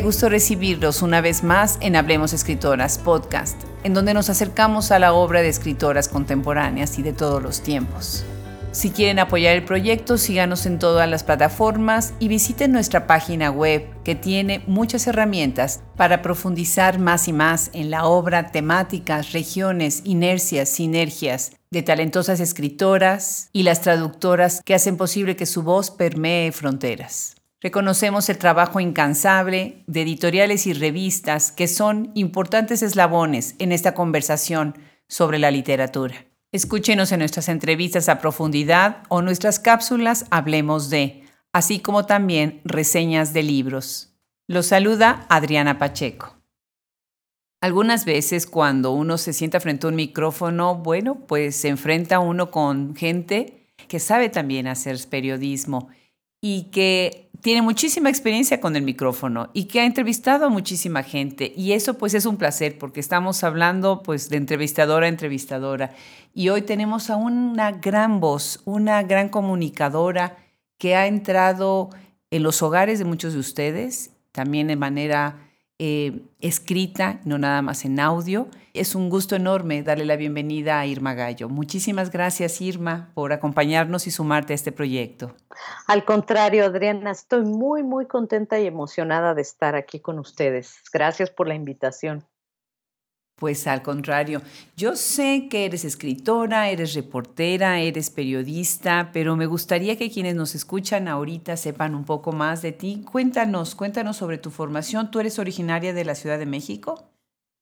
Gusto recibirlos una vez más en Hablemos Escritoras Podcast, en donde nos acercamos a la obra de escritoras contemporáneas y de todos los tiempos. Si quieren apoyar el proyecto, síganos en todas las plataformas y visiten nuestra página web que tiene muchas herramientas para profundizar más y más en la obra, temáticas, regiones, inercias, sinergias de talentosas escritoras y las traductoras que hacen posible que su voz permee fronteras. Reconocemos el trabajo incansable de editoriales y revistas que son importantes eslabones en esta conversación sobre la literatura. Escúchenos en nuestras entrevistas a profundidad o nuestras cápsulas Hablemos de, así como también reseñas de libros. Los saluda Adriana Pacheco. Algunas veces cuando uno se sienta frente a un micrófono, bueno, pues se enfrenta uno con gente que sabe también hacer periodismo y que tiene muchísima experiencia con el micrófono y que ha entrevistado a muchísima gente. Y eso pues es un placer porque estamos hablando pues de entrevistadora a entrevistadora. Y hoy tenemos a una gran voz, una gran comunicadora que ha entrado en los hogares de muchos de ustedes, también de manera eh, escrita, no nada más en audio. Es un gusto enorme darle la bienvenida a Irma Gallo. Muchísimas gracias, Irma, por acompañarnos y sumarte a este proyecto. Al contrario, Adriana, estoy muy, muy contenta y emocionada de estar aquí con ustedes. Gracias por la invitación. Pues al contrario, yo sé que eres escritora, eres reportera, eres periodista, pero me gustaría que quienes nos escuchan ahorita sepan un poco más de ti. Cuéntanos, cuéntanos sobre tu formación. ¿Tú eres originaria de la Ciudad de México?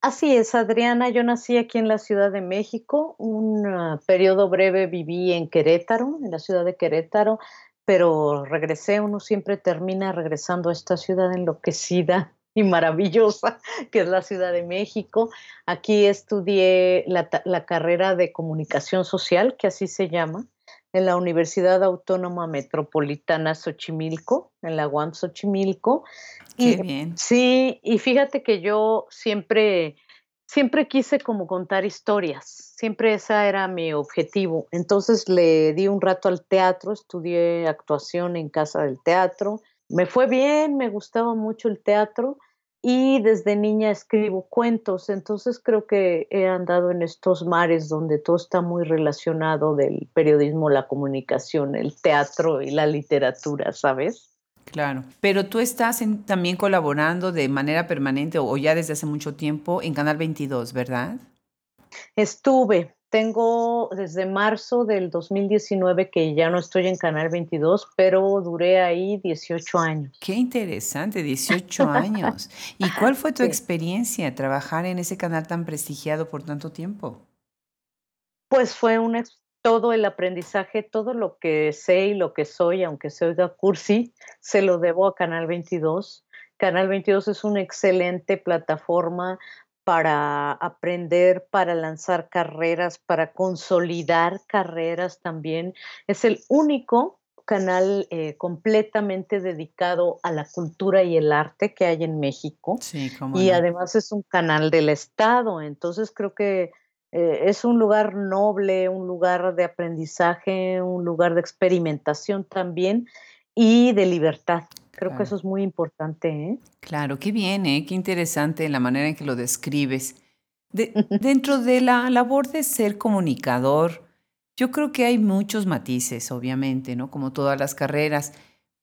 Así es, Adriana. Yo nací aquí en la Ciudad de México. Un uh, periodo breve viví en Querétaro, en la ciudad de Querétaro, pero regresé. Uno siempre termina regresando a esta ciudad enloquecida y maravillosa que es la Ciudad de México. Aquí estudié la, carrera de comunicación social, que así se llama, en la Universidad Autónoma Metropolitana Xochimilco, en la UAM Xochimilco. Qué bien. Sí, y fíjate que yo siempre, siempre quise como contar historias, siempre ese era mi objetivo. Entonces le di un rato al teatro, estudié actuación en Casa del Teatro, me fue bien, me gustaba mucho el teatro y desde niña escribo cuentos, entonces creo que he andado en estos mares donde todo está muy relacionado del periodismo, la comunicación, el teatro y la literatura, ¿sabes? Claro, pero tú estás también colaborando de manera permanente o ya desde hace mucho tiempo en Canal 22, ¿verdad? Estuve, tengo desde marzo del 2019 que ya no estoy en Canal 22, pero duré ahí 18 años. Qué interesante, 18 años. ¿Y cuál fue tu experiencia trabajar en ese canal tan prestigiado por tanto tiempo? Pues fue un, todo el aprendizaje, todo lo que sé y lo que soy, aunque soy de cursi, se lo debo a Canal 22. Canal 22 es una excelente plataforma para aprender, para lanzar carreras, para consolidar carreras también. Es el único canal eh, completamente dedicado a la cultura y el arte que hay en México. Sí, y además es un canal del Estado, entonces creo que eh, es un lugar noble, un lugar de aprendizaje, un lugar de experimentación también y de libertad. Creo que eso es muy importante. ¿eh? Claro, qué bien, ¿eh? qué interesante la manera en que lo describes. dentro de la labor de ser comunicador, yo creo que hay muchos matices, obviamente, ¿no? Como todas las carreras,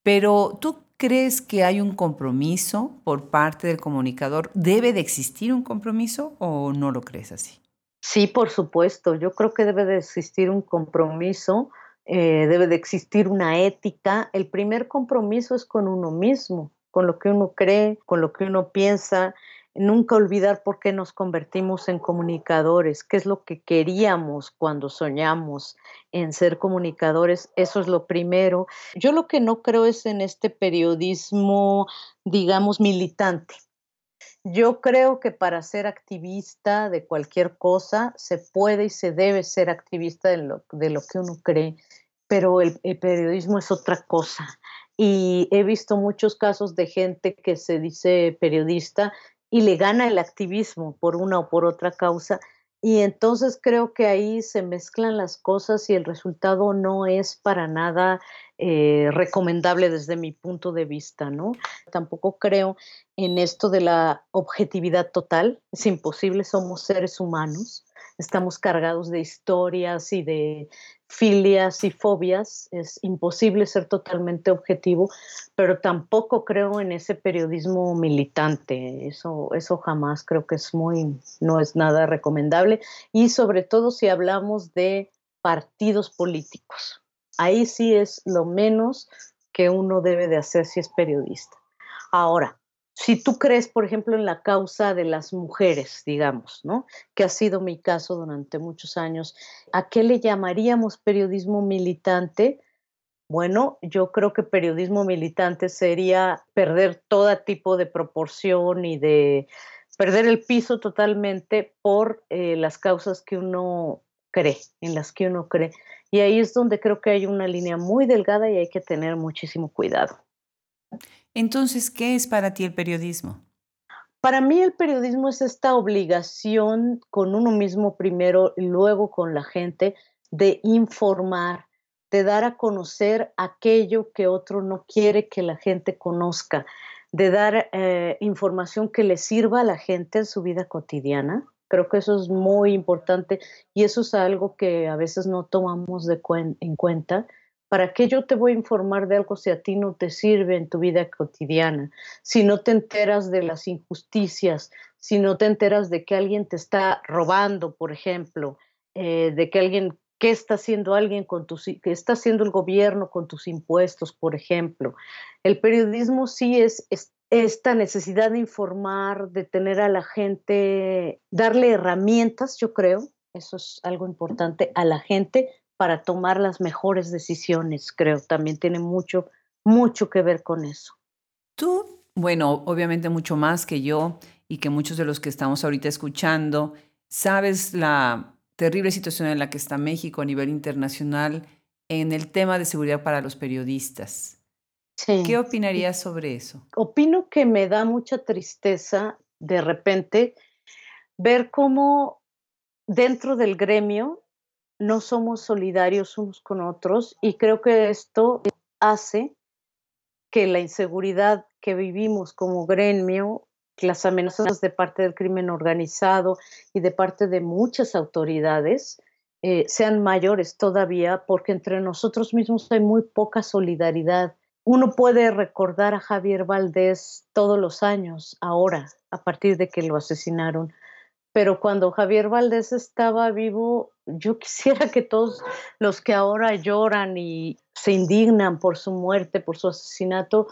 pero ¿tú crees que hay un compromiso por parte del comunicador? ¿Debe de existir un compromiso o no lo crees así? Sí, por supuesto. Yo creo que debe de existir un compromiso eh, debe de existir una ética. El primer compromiso es con uno mismo, con lo que uno cree, con lo que uno piensa. Nunca olvidar por qué nos convertimos en comunicadores, qué es lo que queríamos cuando soñamos en ser comunicadores. Eso es lo primero. Yo lo que no creo es en este periodismo, digamos, militante. Yo creo que para ser activista de cualquier cosa se puede y se debe ser activista de lo, que uno cree, pero el, periodismo es otra cosa. Y he visto muchos casos de gente que se dice periodista y le gana el activismo por una o por otra causa. Y entonces creo que ahí se mezclan las cosas y el resultado no es para nada eh, recomendable desde mi punto de vista, ¿no? Tampoco creo en esto de la objetividad total, es imposible, somos seres humanos, estamos cargados de historias y de filias y fobias, es imposible ser totalmente objetivo, pero tampoco creo en ese periodismo militante, eso, eso jamás creo que es muy, no es nada recomendable, y sobre todo si hablamos de partidos políticos Ahí sí es lo menos que uno debe de hacer si es periodista. Ahora, si tú crees, por ejemplo, en la causa de las mujeres, digamos, ¿no? Que ha sido mi caso durante muchos años, ¿a qué le llamaríamos periodismo militante? Bueno, yo creo que periodismo militante sería perder todo tipo de proporción y de perder el piso totalmente por eh, las causas que uno cree, en las que uno cree. Y ahí es donde creo que hay una línea muy delgada y hay que tener muchísimo cuidado. Entonces, ¿qué es para ti el periodismo? Para mí el periodismo es esta obligación con uno mismo primero y luego con la gente de informar, de dar a conocer aquello que otro no quiere que la gente conozca, de dar eh, información que le sirva a la gente en su vida cotidiana Creo que eso es muy importante y eso es algo que a veces no tomamos en cuenta. ¿Para qué yo te voy a informar de algo si a ti no te sirve en tu vida cotidiana? Si no te enteras de las injusticias, si no te enteras de que alguien te está robando, por ejemplo, eh, de que alguien, ¿qué está haciendo alguien con tus, qué está haciendo el gobierno con tus impuestos, por ejemplo? El periodismo sí es, es esta necesidad de informar, de tener a la gente, darle herramientas, yo creo, eso es algo importante, a la gente para tomar las mejores decisiones, creo, también tiene mucho, mucho que ver con eso. Tú, bueno, obviamente mucho más que yo y que muchos de los que estamos ahorita escuchando, sabes la terrible situación en la que está México a nivel internacional en el tema de seguridad para los periodistas. ¿Qué opinarías sobre eso? Opino que me da mucha tristeza de repente ver cómo dentro del gremio no somos solidarios unos con otros y creo que esto hace que la inseguridad que vivimos como gremio, las amenazas de parte del crimen organizado y de parte de muchas autoridades eh, sean mayores todavía porque entre nosotros mismos hay muy poca solidaridad uno puede recordar a Javier Valdés todos los años, ahora, a partir de que lo asesinaron. Pero cuando Javier Valdés estaba vivo, yo quisiera que todos los que ahora lloran y se indignan por su muerte, por su asesinato,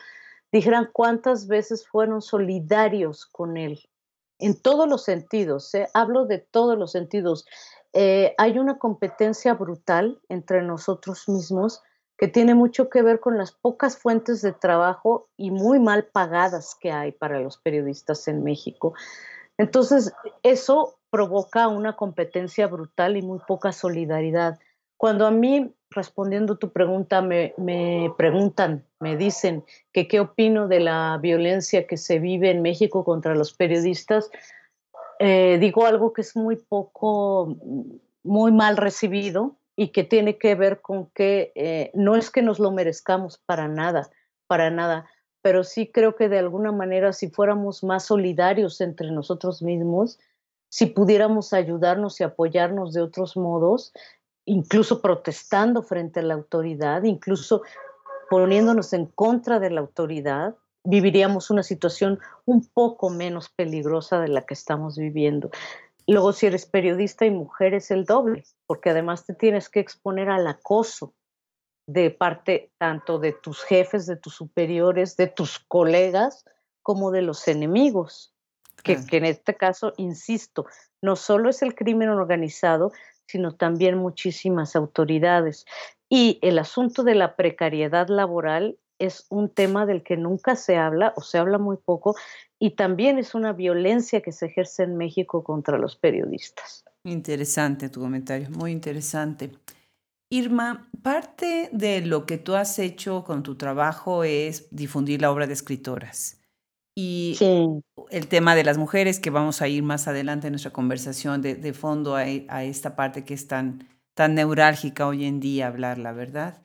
dijeran cuántas veces fueron solidarios con él, en todos los sentidos, ¿eh? hablo de todos los sentidos. Eh, hay una competencia brutal entre nosotros mismos que tiene mucho que ver con las pocas fuentes de trabajo y muy mal pagadas que hay para los periodistas en México. Entonces, eso provoca una competencia brutal y muy poca solidaridad. Cuando a mí, respondiendo tu pregunta, me, preguntan, me dicen que qué opino de la violencia que se vive en México contra los periodistas, eh, digo algo que es muy poco, muy mal recibido, y que tiene que ver con que eh, no es que nos lo merezcamos para nada, para nada, pero sí creo que de alguna manera si fuéramos más solidarios entre nosotros mismos, si pudiéramos ayudarnos y apoyarnos de otros modos, incluso protestando frente a la autoridad, incluso poniéndonos en contra de la autoridad, viviríamos una situación un poco menos peligrosa de la que estamos viviendo. Luego, si eres periodista y mujer, es el doble, porque además te tienes que exponer al acoso de parte tanto de tus jefes, de tus superiores, de tus colegas, como de los enemigos, que, que en este caso, insisto, no solo es el crimen organizado, sino también muchísimas autoridades. Y el asunto de la precariedad laboral es un tema del que nunca se habla o se habla muy poco y también es una violencia que se ejerce en México contra los periodistas. Interesante tu comentario, muy interesante. Irma, parte de lo que tú has hecho con tu trabajo es difundir la obra de escritoras. Y el tema de las mujeres, que vamos a ir más adelante en nuestra conversación de, fondo a, a, esta parte que es tan, tan neurálgica hoy en día hablar, la verdad.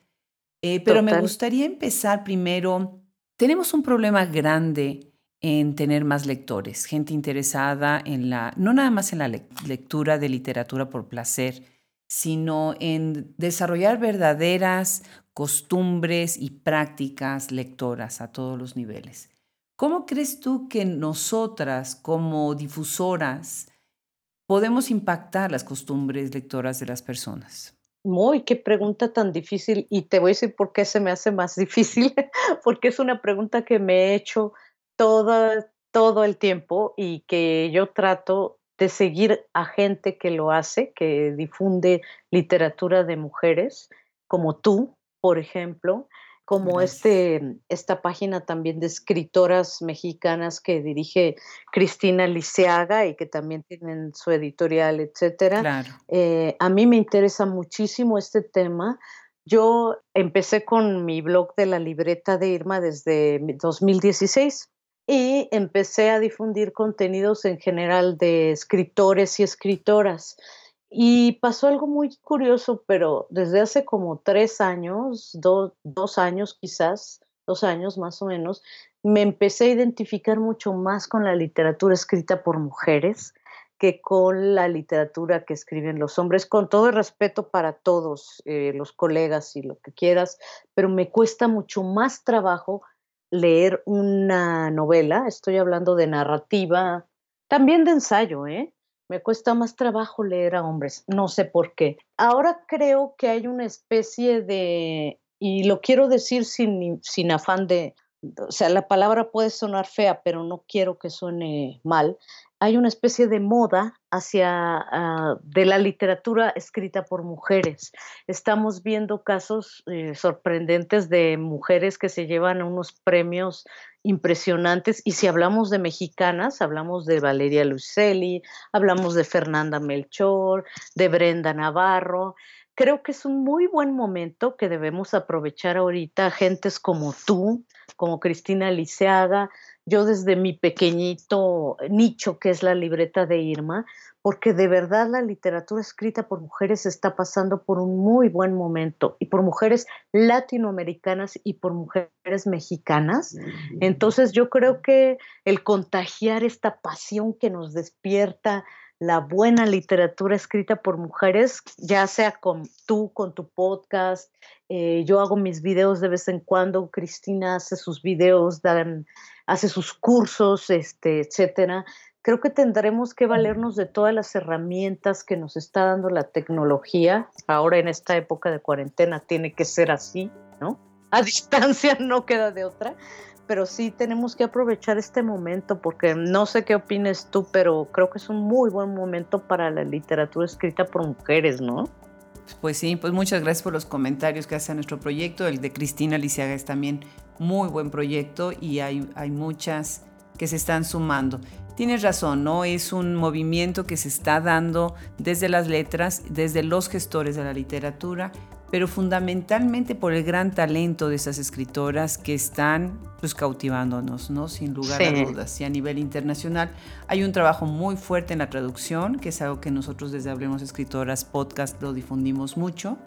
Eh, pero me gustaría empezar primero, tenemos un problema grande en tener más lectores, gente interesada en la, no nada más en la lectura de literatura por placer, sino en desarrollar verdaderas costumbres y prácticas lectoras a todos los niveles. ¿Cómo crees tú que nosotras como difusoras podemos impactar las costumbres lectoras de las personas? Muy, qué pregunta tan difícil. Y te voy a decir por qué se me hace más difícil, porque es una pregunta que me he hecho todo el tiempo y que yo trato de seguir a gente que lo hace, que difunde literatura de mujeres, como tú, por ejemplo, como este, esta página también de escritoras mexicanas que dirige Cristina Liceaga y que también tienen su editorial, etcétera. Eh, a mí me interesa muchísimo este tema. Yo empecé con mi blog de la libreta de Irma desde 2016 y empecé a difundir contenidos en general de escritores y escritoras. Y pasó algo muy curioso, pero desde hace como tres años, dos años quizás, dos años más o menos, me empecé a identificar mucho más con la literatura escrita por mujeres que con la literatura que escriben los hombres, con todo el respeto para todos eh, los colegas y lo que quieras, pero me cuesta mucho más trabajo leer una novela, estoy hablando de narrativa, también de ensayo, ¿eh? Me cuesta más trabajo leer a hombres, no sé por qué. Ahora creo que hay una especie de, y lo quiero decir sin, sin afán de, o sea, la palabra puede sonar fea, pero no quiero que suene mal hay una especie de moda hacia ah, de la literatura escrita por mujeres. Estamos viendo casos eh, sorprendentes de mujeres que se llevan unos premios impresionantes y si hablamos de mexicanas, hablamos de Valeria Lucelli, hablamos de Fernanda Melchor, de Brenda Navarro. Creo que es un muy buen momento que debemos aprovechar ahorita gentes como tú, como Cristina Liceaga, yo desde mi pequeñito nicho que es la libreta de Irma, porque de verdad la literatura escrita por mujeres está pasando por un muy buen momento y por mujeres latinoamericanas y por mujeres mexicanas. Entonces yo creo que el contagiar esta pasión que nos despierta la buena literatura escrita por mujeres, ya sea con tú, con tu podcast, eh, yo hago mis videos de vez en cuando, Cristina hace sus videos, dan hace sus cursos, este, etcétera. Creo que tendremos que valernos de todas las herramientas que nos está dando la tecnología. Ahora en esta época de cuarentena tiene que ser así, ¿no? A distancia no queda de otra, pero sí tenemos que aprovechar este momento porque no sé qué opines tú, pero creo que es un muy buen momento para la literatura escrita por mujeres, ¿no? Pues sí, pues muchas gracias por los comentarios que hace a nuestro proyecto. El de Cristina Lisiaga es también muy buen proyecto y hay, hay muchas que se están sumando. Tienes razón, ¿no? Es un movimiento que se está dando desde las letras, desde los gestores de la literatura, pero fundamentalmente por el gran talento de esas escritoras que están pues cautivándonos, ¿no? Sin lugar a dudas. Y a nivel internacional hay un trabajo muy fuerte en la traducción, que es algo que nosotros desde Hablemos Escritoras Podcast lo difundimos mucho,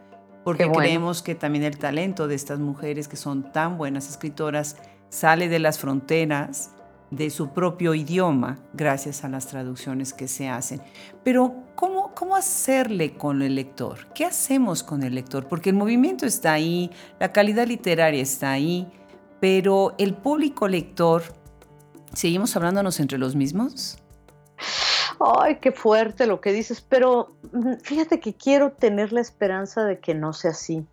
porque creemos que también el talento de estas mujeres que son tan buenas escritoras sale de las fronteras de su propio idioma gracias a las traducciones que se hacen. Pero ¿cómo, cómo hacerle con el lector? ¿Qué hacemos con el lector? Porque el movimiento está ahí, la calidad literaria está ahí, pero el público lector, ¿seguimos hablándonos entre los mismos? Ay, qué fuerte lo que dices, pero mm, fíjate que quiero tener la esperanza de que no sea así.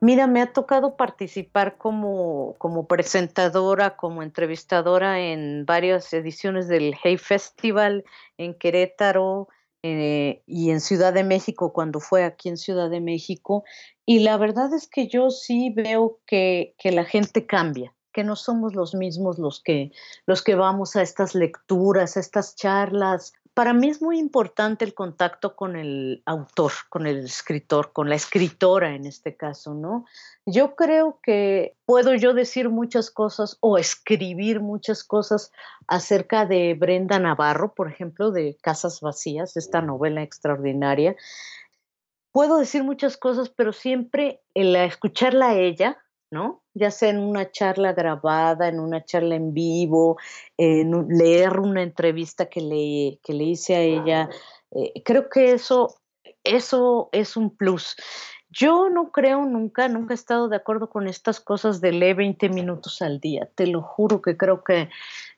Mira, me ha tocado participar como, como presentadora, como entrevistadora en varias ediciones del Hey Festival en Querétaro eh, y en Ciudad de México, cuando fue aquí en Ciudad de México. Y la verdad es que yo sí veo que, que la gente cambia que no somos los mismos los que, los que vamos a estas lecturas, a estas charlas, para mí es muy importante el contacto con el autor, con el escritor, con la escritora en este caso, ¿no? Yo creo que puedo yo decir muchas cosas o escribir muchas cosas acerca de Brenda Navarro, por ejemplo, de Casas Vacías, esta novela extraordinaria. Puedo decir muchas cosas, pero siempre el escucharla a ella, ¿no? Ya sea en una charla grabada, en una charla en vivo, en leer una entrevista que le, que le hice a ella. Eh, creo que eso, eso es un plus. Yo no creo nunca, nunca he estado de acuerdo con estas cosas de leer 20 minutos al día. Te lo juro que creo que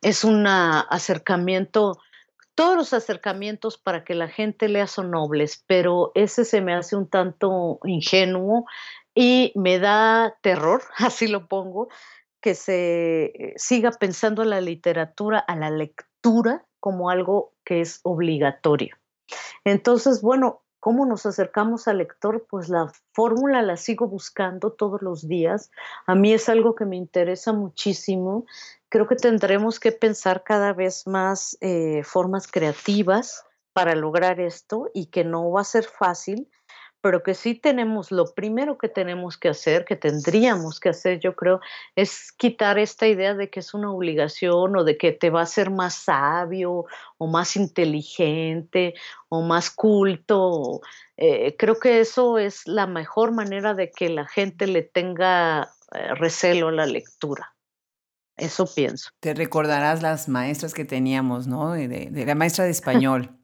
es un acercamiento todos los acercamientos para que la gente lea son nobles, pero ese se me hace un tanto ingenuo y me da terror, así lo pongo, que se eh, siga pensando la literatura, a la lectura como algo que es obligatorio. Entonces, bueno, ¿cómo nos acercamos al lector? Pues la fórmula la sigo buscando todos los días. A mí es algo que me interesa muchísimo creo que tendremos que pensar cada vez más eh, formas creativas para lograr esto y que no va a ser fácil, pero que sí tenemos, lo primero que tenemos que hacer, que tendríamos que hacer, yo creo, es quitar esta idea de que es una obligación o de que te va a hacer más sabio o más inteligente o más culto. Eh, creo que eso es la mejor manera de que la gente le tenga eh, recelo a la lectura. Eso pienso. Te recordarás las maestras que teníamos, ¿no? De, la maestra de español.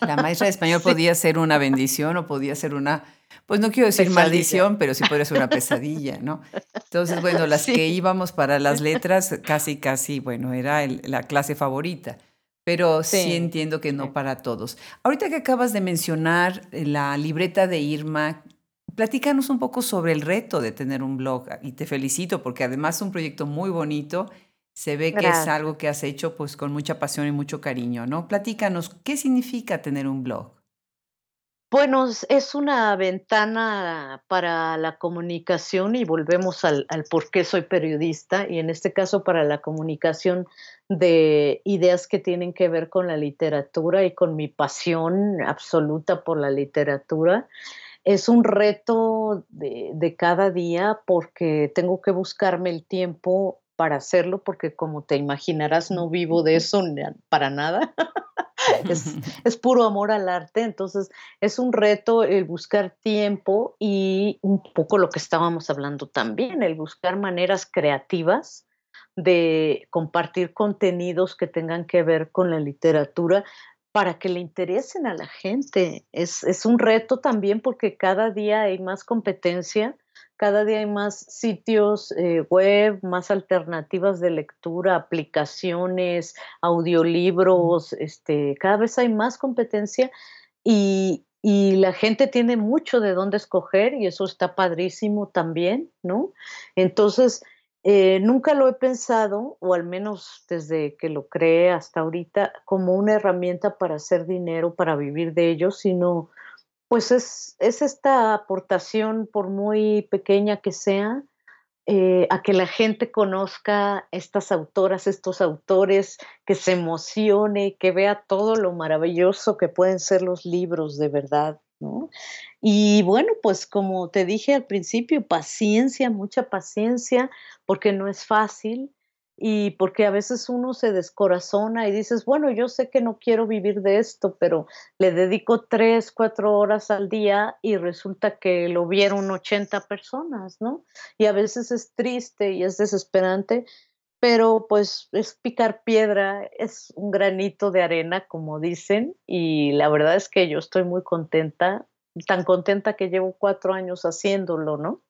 La maestra de español podía ser una bendición o podía ser una, pues no quiero decir maldición, pero sí podría ser una pesadilla, ¿no? Entonces, bueno, las que íbamos para las letras, casi, casi, bueno, era la clase favorita. Pero sí. entiendo que no para todos. Ahorita que acabas de mencionar eh, la libreta de Irma, platícanos un poco sobre el reto de tener un blog y te felicito porque además es un proyecto muy bonito. Se ve que es algo que has hecho pues con mucha pasión y mucho cariño, ¿no? Platícanos, ¿qué significa tener un blog? Bueno, es una ventana para la comunicación y volvemos al, al, por qué soy periodista y en este caso para la comunicación de ideas que tienen que ver con la literatura y con mi pasión absoluta por la literatura es un reto de, cada día porque tengo que buscarme el tiempo para hacerlo porque como te imaginarás no vivo de eso para nada. es, puro amor al arte, entonces es un reto el buscar tiempo y un poco lo que estábamos hablando también, el buscar maneras creativas de compartir contenidos que tengan que ver con la literatura, para que le interesen a la gente. Es, un reto también porque cada día hay más competencia, cada día hay más sitios eh, web, más alternativas de lectura, aplicaciones, audiolibros, este, cada vez hay más competencia y, y la gente tiene mucho de dónde escoger y eso está padrísimo también, ¿no? Entonces, eh, nunca lo he pensado, o al menos desde que lo creé hasta ahorita, como una herramienta para hacer dinero, para vivir de ello, sino pues es, es esta aportación, por muy pequeña que sea, eh, a que la gente conozca estas autoras, estos autores, que se emocione, que vea todo lo maravilloso que pueden ser los libros de verdad. Y bueno, pues como te dije al principio, paciencia, mucha paciencia, porque no es fácil y porque a veces uno se descorazona y dices, bueno, yo sé que no quiero vivir de esto, pero le dedico tres, cuatro horas al día y resulta que lo vieron 80 personas, ¿no? Y a veces es triste y es desesperante, pero pues es picar piedra, es un granito de arena, como dicen, y la verdad es que yo estoy muy contenta, tan contenta que llevo cuatro años haciéndolo, ¿no?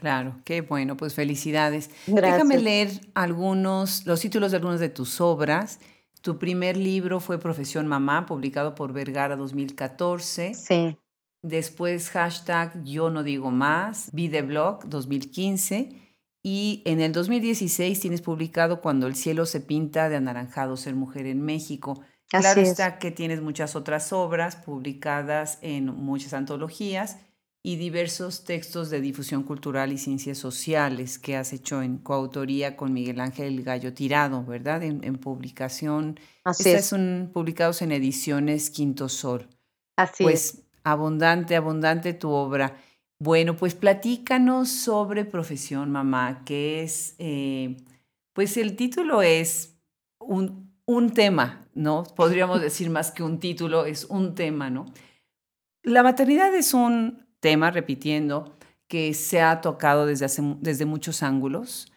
Claro, qué bueno, pues felicidades. Déjame leer algunos, los títulos de algunas de tus obras. Tu primer libro fue Profesión Mamá, publicado por Vergara 2014. Sí. Después hashtag Yo no digo más, Videblog 2015 y en el 2016 tienes publicado Cuando el cielo se pinta de anaranjado ser mujer en México. Claro está que tienes muchas otras obras publicadas en muchas antologías y diversos textos de difusión cultural y ciencias sociales que has hecho en coautoría con Miguel Ángel Gallo Tirado, ¿verdad? En, publicación. Así es. son publicados en ediciones Quinto Sol. Así pues, abundante, abundante tu obra. Bueno, pues platícanos sobre Profesión Mamá, que es, eh, pues el título es un, un tema, ¿no? Podríamos decir más que un título, es un tema, ¿no? La maternidad es un tema, repitiendo, que se ha tocado desde, desde muchos ángulos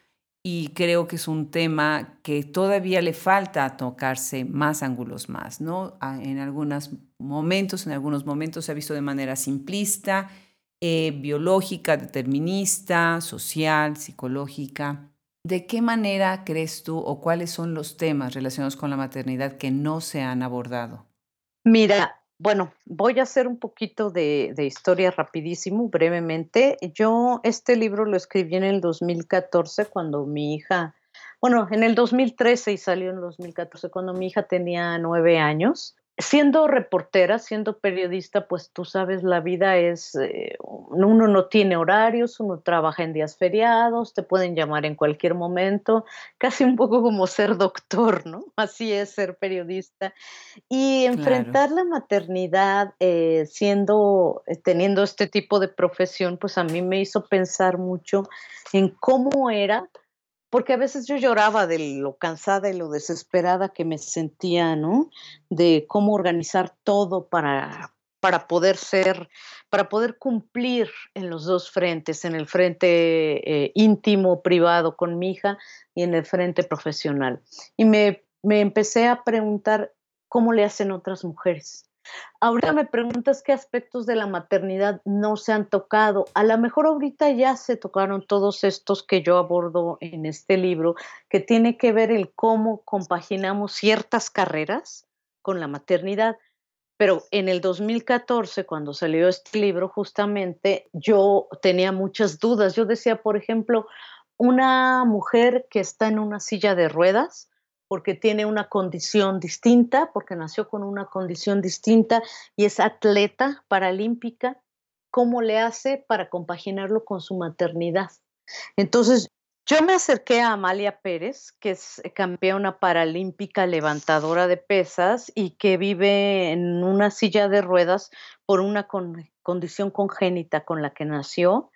y creo que es un tema que todavía le falta tocarse más ángulos más, ¿no? En algunos momentos, en algunos momentos se ha visto de manera simplista, eh, biológica, determinista, social, psicológica. ¿De qué manera crees tú o cuáles son los temas relacionados con la maternidad que no se han abordado? Mira, bueno, voy a hacer un poquito de, historia rapidísimo, brevemente. Yo este libro lo escribí en el 2014 cuando mi hija, bueno, en el 2013 y salió en el 2014 cuando mi hija tenía nueve años siendo reportera, siendo periodista, pues tú sabes, la vida es, eh, uno no tiene horarios, uno trabaja en días feriados, te pueden llamar en cualquier momento, casi un poco como ser doctor, ¿no? Así es ser periodista. Y enfrentar la maternidad eh, siendo, eh, teniendo este tipo de profesión, pues a mí me hizo pensar mucho en cómo era porque a veces yo lloraba de lo cansada y lo desesperada que me sentía, ¿no? De cómo organizar todo para, para poder ser, para poder cumplir en los dos frentes, en el frente eh, íntimo, privado con mi hija y en el frente profesional. Y me, me empecé a preguntar cómo le hacen otras mujeres. Ahorita me preguntas qué aspectos de la maternidad no se han tocado. A lo mejor ahorita ya se tocaron todos estos que yo abordo en este libro, que tiene que ver el cómo compaginamos ciertas carreras con la maternidad. Pero en el 2014, cuando salió este libro, justamente yo tenía muchas dudas. Yo decía, por ejemplo, una mujer que está en una silla de ruedas, porque tiene una condición distinta, porque nació con una condición distinta y es atleta paralímpica, ¿cómo le hace para compaginarlo con su maternidad? Entonces, yo me acerqué a Amalia Pérez, que es campeona paralímpica levantadora de pesas y que vive en una silla de ruedas por una condición congénita con la que nació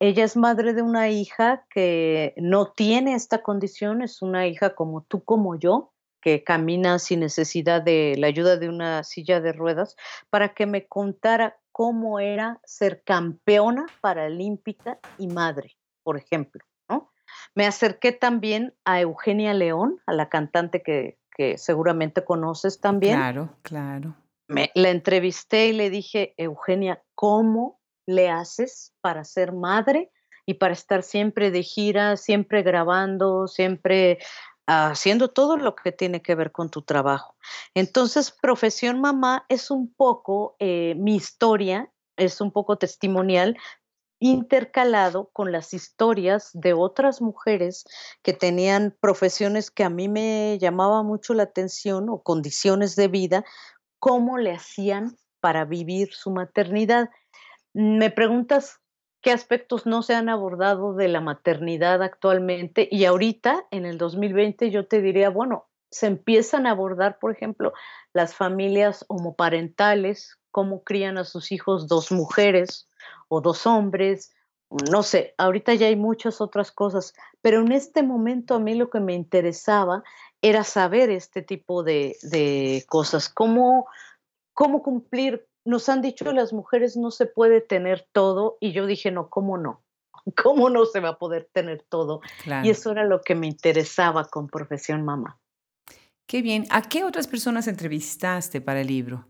ella es madre de una hija que no tiene esta condición, es una hija como tú, como yo, que camina sin necesidad de la ayuda de una silla de ruedas, para que me contara cómo era ser campeona paralímpica y madre, por ejemplo. ¿no? Me acerqué también a Eugenia León, a la cantante que, que seguramente conoces también. Claro, claro. Me, la entrevisté y le dije, Eugenia, ¿cómo le haces para ser madre y para estar siempre de gira, siempre grabando, siempre haciendo todo lo que tiene que ver con tu trabajo. Entonces, profesión mamá es un poco eh, mi historia, es un poco testimonial, intercalado con las historias de otras mujeres que tenían profesiones que a mí me llamaba mucho la atención o condiciones de vida, cómo le hacían para vivir su maternidad. Me preguntas qué aspectos no se han abordado de la maternidad actualmente y ahorita, en el 2020, yo te diría, bueno, se empiezan a abordar, por ejemplo, las familias homoparentales, cómo crían a sus hijos dos mujeres o dos hombres, no sé, ahorita ya hay muchas otras cosas, pero en este momento a mí lo que me interesaba era saber este tipo de, de cosas, cómo, cómo cumplir nos han dicho las mujeres no se puede tener todo y yo dije, no, ¿cómo no? ¿Cómo no se va a poder tener todo? Y eso era lo que me interesaba con Profesión Mamá. Qué bien. ¿A qué otras personas entrevistaste para el libro?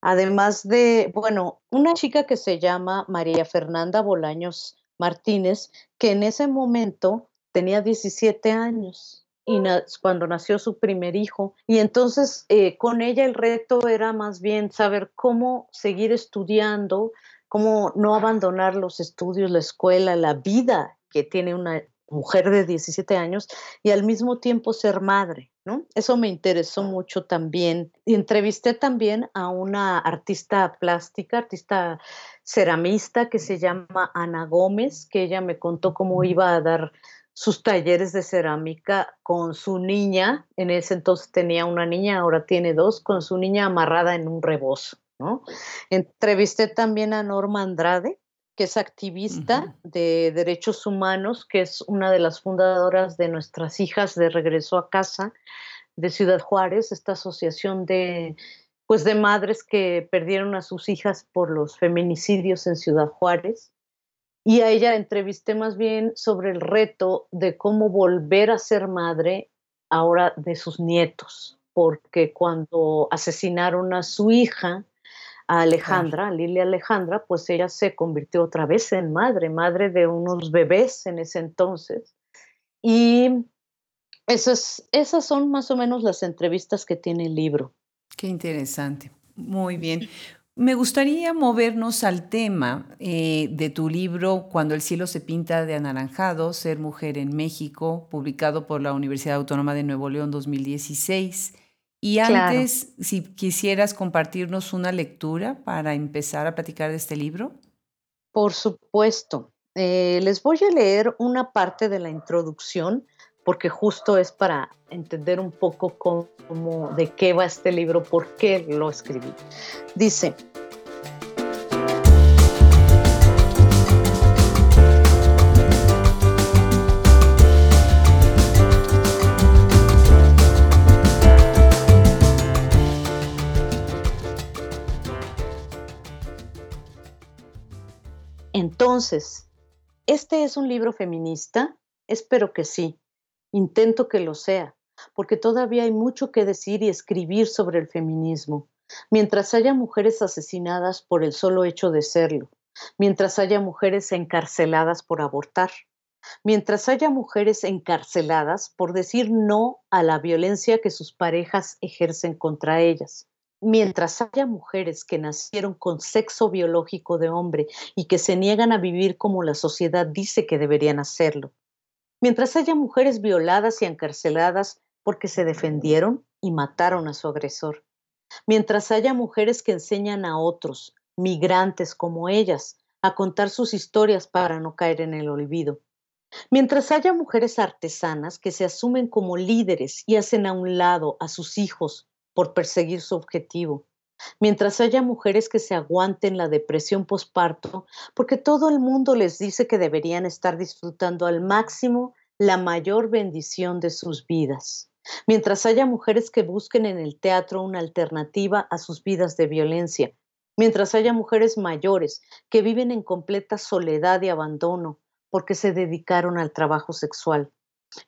Además de, bueno, una chica que se llama María Fernanda Bolaños Martínez, que en ese momento tenía 17 años y cuando nació su primer hijo. Y entonces eh, con ella el reto era más bien saber cómo seguir estudiando, cómo no abandonar los estudios, la escuela, la vida que tiene una mujer de 17 años y al mismo tiempo ser madre. ¿No? Eso me interesó mucho también. Y entrevisté también a una artista plástica, artista ceramista que se llama Ana Gómez, que ella me contó cómo iba a dar sus talleres de cerámica con su niña, en ese entonces tenía una niña, ahora tiene dos, con su niña amarrada en un rebozo. ¿no? Entrevisté también a Norma Andrade, que es activista de derechos humanos, que es una de las fundadoras de Nuestras Hijas de Regreso a Casa de Ciudad Juárez, esta asociación de pues de madres que perdieron a sus hijas por los feminicidios en Ciudad Juárez. Y a ella la entrevisté más bien sobre el reto de cómo volver a ser madre ahora de sus nietos, porque cuando asesinaron a su hija, a Alejandra, a Lilia Alejandra, pues ella se convirtió otra vez en madre, madre de unos bebés en ese entonces. Y esas, esas son más o menos las entrevistas que tiene el libro. Qué interesante. Muy bien. Me gustaría movernos al tema eh, de tu libro Cuando el cielo se pinta de anaranjado, Ser mujer en México, publicado por la Universidad Autónoma de Nuevo León 2016. Y antes, si quisieras compartirnos una lectura para empezar a platicar de este libro. Por supuesto. Eh, les voy a leer una parte de la introducción porque justo es para entender un poco cómo, de qué va este libro, por qué lo escribí. Dice, Entonces, ¿este es un libro feminista? Espero que sí. Intento que lo sea, porque todavía hay mucho que decir y escribir sobre el feminismo, mientras haya mujeres asesinadas por el solo hecho de serlo, mientras haya mujeres encarceladas por abortar, mientras haya mujeres encarceladas por decir no a la violencia que sus parejas ejercen contra ellas, mientras haya mujeres que nacieron con sexo biológico de hombre y que se niegan a vivir como la sociedad dice que deberían hacerlo, mientras haya mujeres violadas y encarceladas porque se defendieron y mataron a su agresor, mientras haya mujeres que enseñan a otros, migrantes como ellas, a contar sus historias para no caer en el olvido, mientras haya mujeres artesanas que se asumen como líderes y hacen a un lado a sus hijos por perseguir su objetivo, mientras haya mujeres que se aguanten la depresión posparto, porque todo el mundo les dice que deberían estar disfrutando al máximo la mayor bendición de sus vidas. Mientras haya mujeres que busquen en el teatro una alternativa a sus vidas de violencia, mientras haya mujeres mayores que viven en completa soledad y abandono porque se dedicaron al trabajo sexual,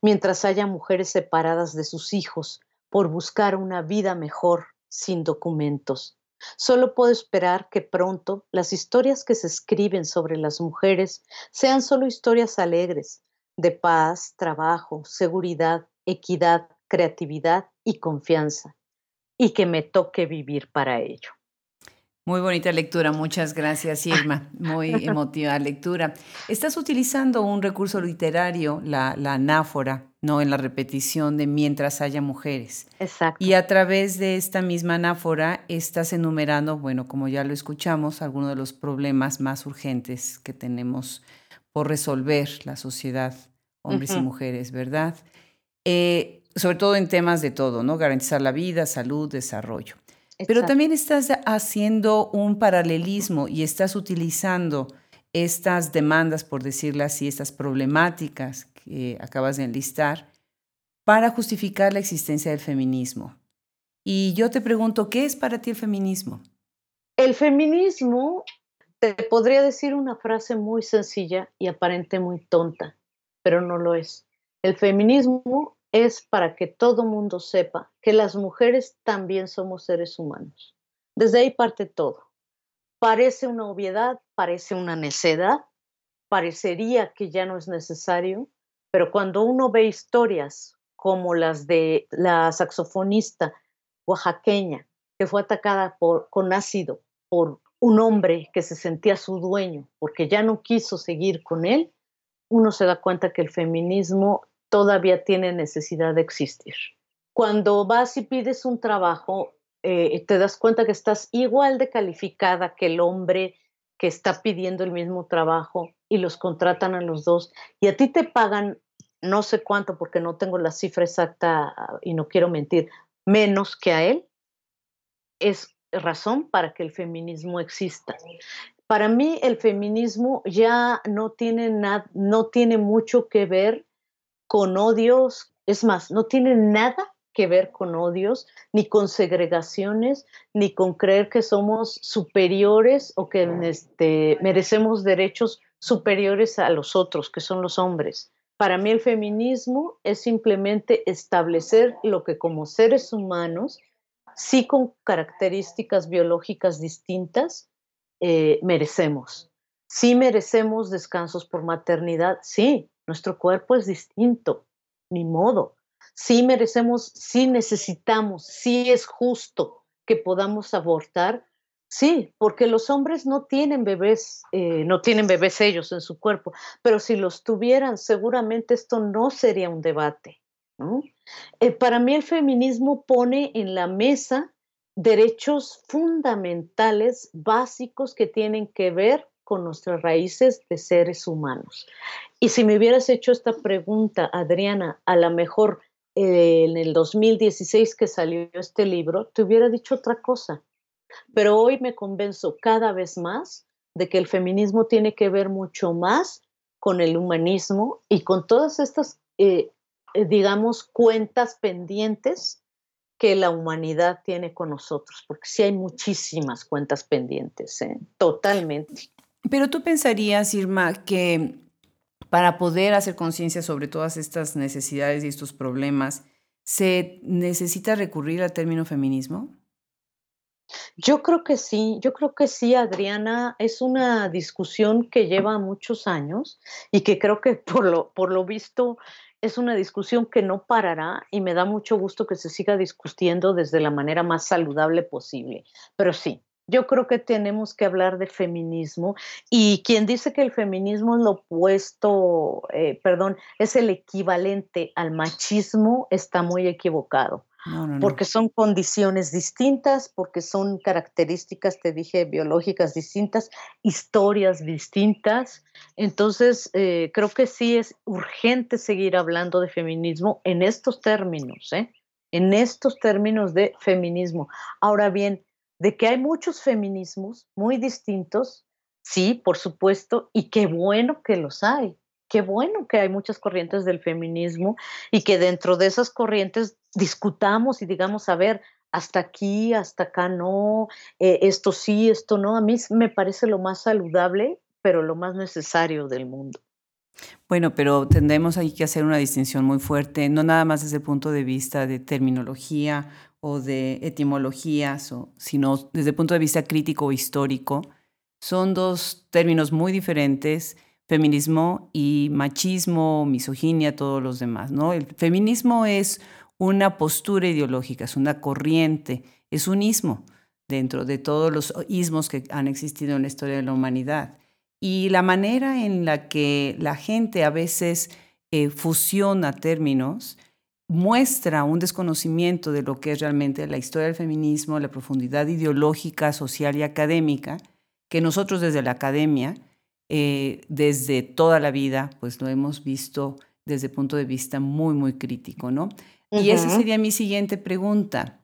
mientras haya mujeres separadas de sus hijos por buscar una vida mejor sin documentos. Solo puedo esperar que pronto las historias que se escriben sobre las mujeres sean solo historias alegres, de paz, trabajo, seguridad, equidad, creatividad y confianza, y que me toque vivir para ello. Muy bonita lectura, muchas gracias Irma, muy emotiva lectura. Estás utilizando un recurso literario, la, la anáfora, ¿no? En la repetición de mientras haya mujeres. Exacto. Y a través de esta misma anáfora estás enumerando, bueno, como ya lo escuchamos, algunos de los problemas más urgentes que tenemos por resolver la sociedad, hombres y mujeres, ¿verdad? Eh, sobre todo en temas de todo, ¿no? Garantizar la vida, salud, desarrollo. Pero también estás haciendo un paralelismo y estás utilizando estas demandas, por decirlo así, estas problemáticas que acabas de enlistar, para justificar la existencia del feminismo. Y yo te pregunto, ¿qué es para ti el feminismo? El feminismo, te podría decir una frase muy sencilla y aparente muy tonta, pero no lo es. El feminismo es para que todo mundo sepa que las mujeres también somos seres humanos. Desde ahí parte todo. Parece una obviedad, parece una necedad, parecería que ya no es necesario, pero cuando uno ve historias como las de la saxofonista oaxaqueña que fue atacada por, con ácido por un hombre que se sentía su dueño porque ya no quiso seguir con él, uno se da cuenta que el feminismo todavía tiene necesidad de existir. Cuando vas y pides un trabajo, eh, te das cuenta que estás igual de calificada que el hombre que está pidiendo el mismo trabajo y los contratan a los dos y a ti te pagan no sé cuánto porque no tengo la cifra exacta y no quiero mentir, menos que a él, es razón para que el feminismo exista. Para mí el feminismo ya no tiene, no tiene mucho que ver con odios, es más, no tiene nada que ver con odios, ni con segregaciones, ni con creer que somos superiores o que este, merecemos derechos superiores a los otros, que son los hombres. Para mí el feminismo es simplemente establecer lo que como seres humanos, sí con características biológicas distintas, eh, merecemos. Sí merecemos descansos por maternidad, sí, nuestro cuerpo es distinto, ni modo. Sí merecemos, sí necesitamos, sí es justo que podamos abortar, Sí, porque los hombres no tienen bebés, eh, no tienen bebés ellos en su cuerpo, pero si los tuvieran, seguramente esto no sería un debate. Eh, para mí el feminismo pone en la mesa derechos fundamentales, básicos, que tienen que ver con nuestras raíces de seres humanos. Y si me hubieras hecho esta pregunta, Adriana, a lo mejor eh, en el 2016 que salió este libro, te hubiera dicho otra cosa pero hoy me convenzo cada vez más de que el feminismo tiene que ver mucho más con el humanismo y con todas estas, eh, eh, digamos, cuentas pendientes que la humanidad tiene con nosotros, porque sí hay muchísimas cuentas pendientes, ¿eh? totalmente. Pero tú pensarías, Irma, que para poder hacer conciencia sobre todas estas necesidades y estos problemas, ¿se necesita recurrir al término feminismo? Yo creo que sí, yo creo que sí, Adriana, es una discusión que lleva muchos años y que creo que por lo, por lo visto es una discusión que no parará y me da mucho gusto que se siga discutiendo desde la manera más saludable posible. Pero sí, yo creo que tenemos que hablar de feminismo y quien dice que el feminismo es lo opuesto, eh, perdón, es el equivalente al machismo, está muy equivocado. Porque son condiciones distintas, porque son características, te dije, biológicas distintas, historias distintas. Entonces, eh, creo que sí es urgente seguir hablando de feminismo en estos términos, ¿eh? en estos términos de feminismo. Ahora bien, de que hay muchos feminismos muy distintos, sí, por supuesto, y qué bueno que los hay qué bueno que hay muchas corrientes del feminismo y que dentro de esas corrientes discutamos y digamos, a ver, hasta aquí, hasta acá no, eh, esto sí, esto no. A mí me parece lo más saludable, pero lo más necesario del mundo. Bueno, pero tendremos ahí que hacer una distinción muy fuerte, no nada más desde el punto de vista de terminología o de etimologías, sino desde el punto de vista crítico o histórico. Son dos términos muy diferentes feminismo y machismo, misoginia, todos los demás, ¿no? El feminismo es una postura ideológica, es una corriente, es un ismo dentro de todos los ismos que han existido en la historia de la humanidad. Y la manera en la que la gente a veces eh, fusiona términos muestra un desconocimiento de lo que es realmente la historia del feminismo, la profundidad ideológica, social y académica, que nosotros desde la academia eh, desde toda la vida, pues lo hemos visto desde el punto de vista muy, muy crítico, ¿no? Y esa sería mi siguiente pregunta.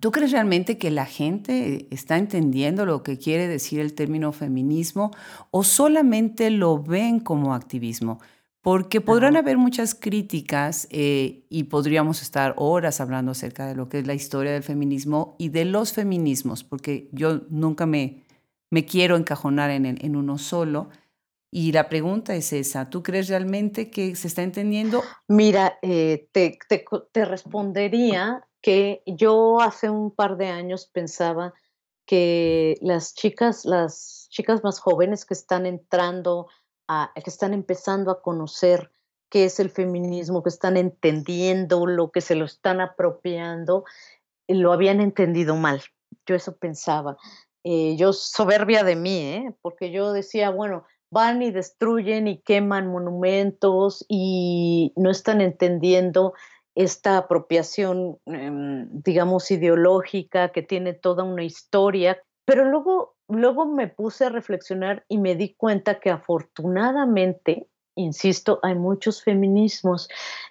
¿Tú crees realmente que la gente está entendiendo lo que quiere decir el término feminismo o solamente lo ven como activismo? Porque podrán haber muchas críticas eh, y podríamos estar horas hablando acerca de lo que es la historia del feminismo y de los feminismos, porque yo nunca me, me quiero encajonar en, en uno solo. Y la pregunta es esa, ¿tú crees realmente que se está entendiendo? Mira, eh, te, te, respondería que yo hace un par de años pensaba que las chicas, las chicas más jóvenes que están entrando, a, que están empezando a conocer qué es el feminismo, que están entendiendo lo que se lo están apropiando, lo habían entendido mal. Yo eso pensaba. Eh, yo soberbia de mí, ¿eh? porque yo decía, bueno, van y destruyen y queman monumentos y no están entendiendo esta apropiación, em, digamos, ideológica que tiene toda una historia. Pero luego, luego me puse a reflexionar y me di cuenta que afortunadamente insisto, hay muchos feminismos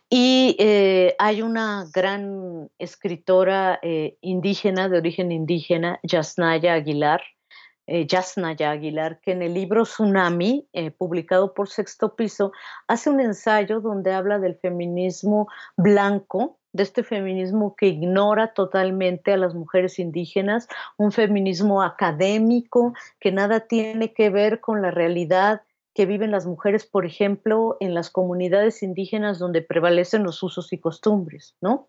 y eh, hay una gran escritora eh, indígena, de origen indígena, Yasnaya Aguilar, eh, Yasnaya Aguilar, que en el libro Tsunami, publicado por Sexto Piso, hace un ensayo donde habla del feminismo blanco, de este feminismo que ignora totalmente a las mujeres indígenas, un feminismo académico que nada tiene que ver con la realidad que viven las mujeres, por ejemplo, en las comunidades indígenas donde prevalecen los usos y costumbres, ¿no?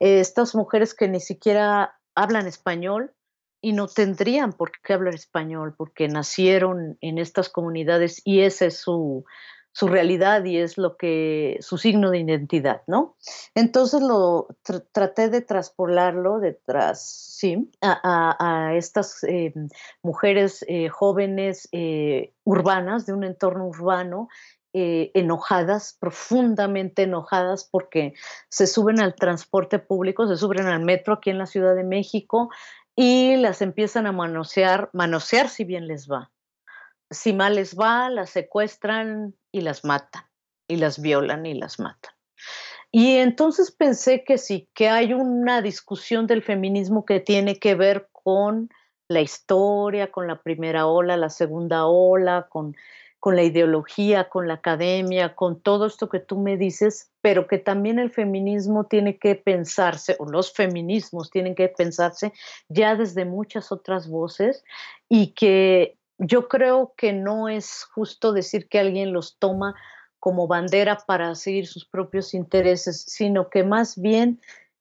Estas mujeres que ni siquiera hablan español y no tendrían por qué hablar español porque nacieron en estas comunidades y esa es su, su realidad y es lo que su signo de identidad, ¿no? Entonces lo traté de traspolarlo detrás, sí, a, estas eh, mujeres eh, jóvenes eh, urbanas de un entorno urbano enojadas, profundamente enojadas porque se suben al transporte público, se suben al metro aquí en la Ciudad de México y las empiezan a manosear, manosear si bien les va. Si mal les va, las secuestran, y las matan, y las violan y las matan. Y entonces pensé que sí, que hay una discusión del feminismo que tiene que ver con la historia, con la primera ola, la segunda ola, con, con la ideología, con la academia, con todo esto que tú me dices, pero que también el feminismo tiene que pensarse, o los feminismos tienen que pensarse ya desde muchas otras voces y que yo creo que no es justo decir que alguien los toma como bandera para seguir sus propios intereses, sino que más bien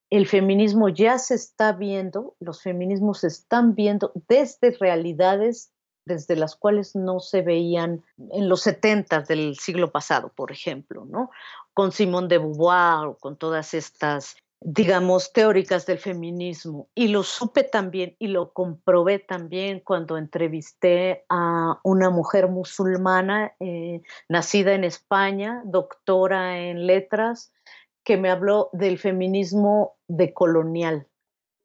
el feminismo ya se está viendo, los feminismos se están viendo desde realidades desde las cuales no se veían en los 70 del siglo pasado, por ejemplo, ¿no? Con Simone de Beauvoir o con todas estas digamos, teóricas del feminismo. Y lo supe también y lo comprobé también cuando entrevisté a una mujer musulmana eh, nacida en España, doctora en letras, que me habló del feminismo decolonial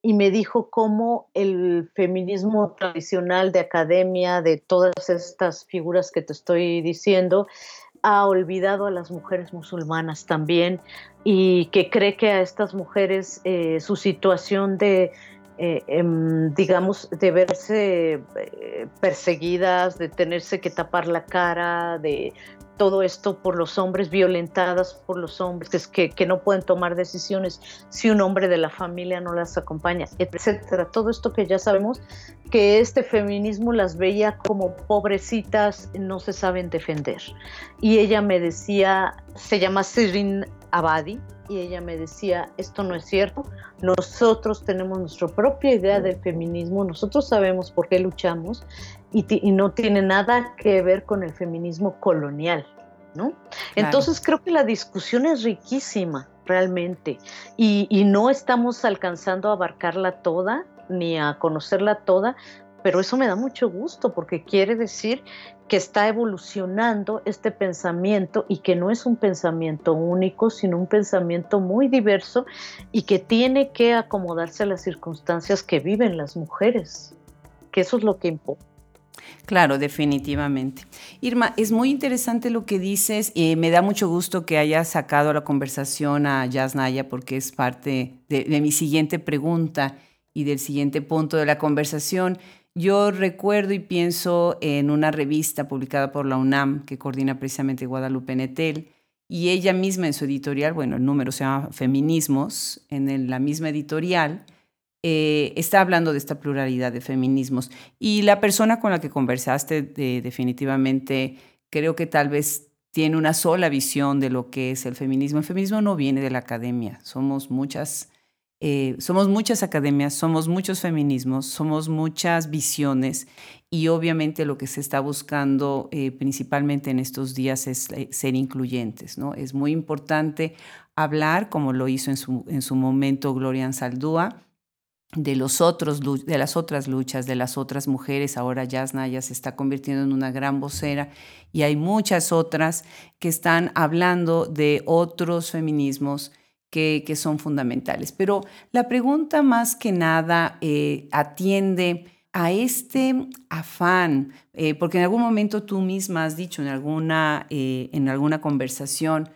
y me dijo cómo el feminismo tradicional de academia, de todas estas figuras que te estoy diciendo, ha olvidado a las mujeres musulmanas también y que cree que a estas mujeres eh, su situación de, eh, em, digamos, de verse eh, perseguidas, de tenerse que tapar la cara, de todo esto por los hombres, violentadas por los hombres, que, que no pueden tomar decisiones si un hombre de la familia no las acompaña, etcétera. Todo esto que ya sabemos, que este feminismo las veía como pobrecitas, no se saben defender. Y ella me decía, se llama Sirin Abadi, y ella me decía, esto no es cierto, nosotros tenemos nuestra propia idea del feminismo, nosotros sabemos por qué luchamos y, no tiene nada que ver con el feminismo colonial, ¿no? Entonces creo que la discusión es riquísima realmente y, y no estamos alcanzando a abarcarla toda ni a conocerla toda, pero eso me da mucho gusto porque quiere decir que está evolucionando este pensamiento y que no es un pensamiento único, sino un pensamiento muy diverso y que tiene que acomodarse a las circunstancias que viven las mujeres, que eso es lo que importa. Claro, definitivamente. Irma, es muy interesante lo que dices. y me da mucho gusto que hayas sacado la conversación a Naya porque es parte de mi siguiente pregunta y del siguiente punto de la conversación. Yo recuerdo y pienso en una revista publicada por la UNAM que coordina precisamente Guadalupe Netel y ella misma en su editorial, bueno, el número se llama Feminismos, en la misma editorial, eh, está hablando de esta pluralidad de feminismos. Y la persona con la que conversaste definitivamente creo que tal vez tiene una sola visión de lo que es el feminismo. El feminismo no viene de la academia, somos muchas eh, somos muchas academias, somos muchos feminismos, somos muchas visiones y obviamente lo que se está buscando eh, principalmente en estos días es ser incluyentes. ¿no? Es muy importante hablar, como lo hizo en su, en su momento Gloria Ansaldúa, de, los otros, de las otras luchas, de las otras mujeres. Ahora Yasna ya se está convirtiendo en una gran vocera y hay muchas otras que están hablando de otros feminismos que, son fundamentales. Pero la pregunta más que nada eh, atiende a este afán, eh, porque en algún momento tú misma has dicho en alguna, eh, en alguna conversación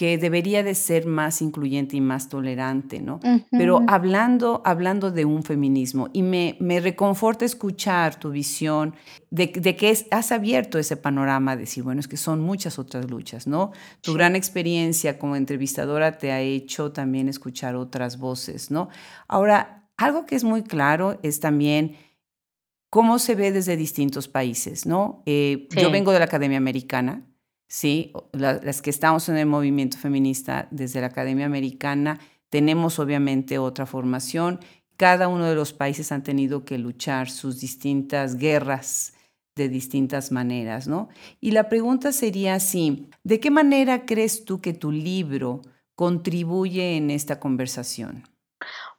que debería de ser más incluyente y más tolerante, ¿no? Pero hablando, hablando de un feminismo, y me, me reconforta escuchar tu visión de, que has abierto ese panorama, de decir, bueno, es que son muchas otras luchas, ¿no? Tu gran experiencia como entrevistadora te ha hecho también escuchar otras voces, ¿no? Ahora, algo que es muy claro es también cómo se ve desde distintos países, ¿no? Eh, yo vengo de la Academia Americana, ¿sí? las que estamos en el movimiento feminista desde la Academia Americana tenemos obviamente otra formación. Cada uno de los países han tenido que luchar sus distintas guerras de distintas maneras, ¿no? Y la pregunta sería así, ¿de qué manera crees tú que tu libro contribuye en esta conversación?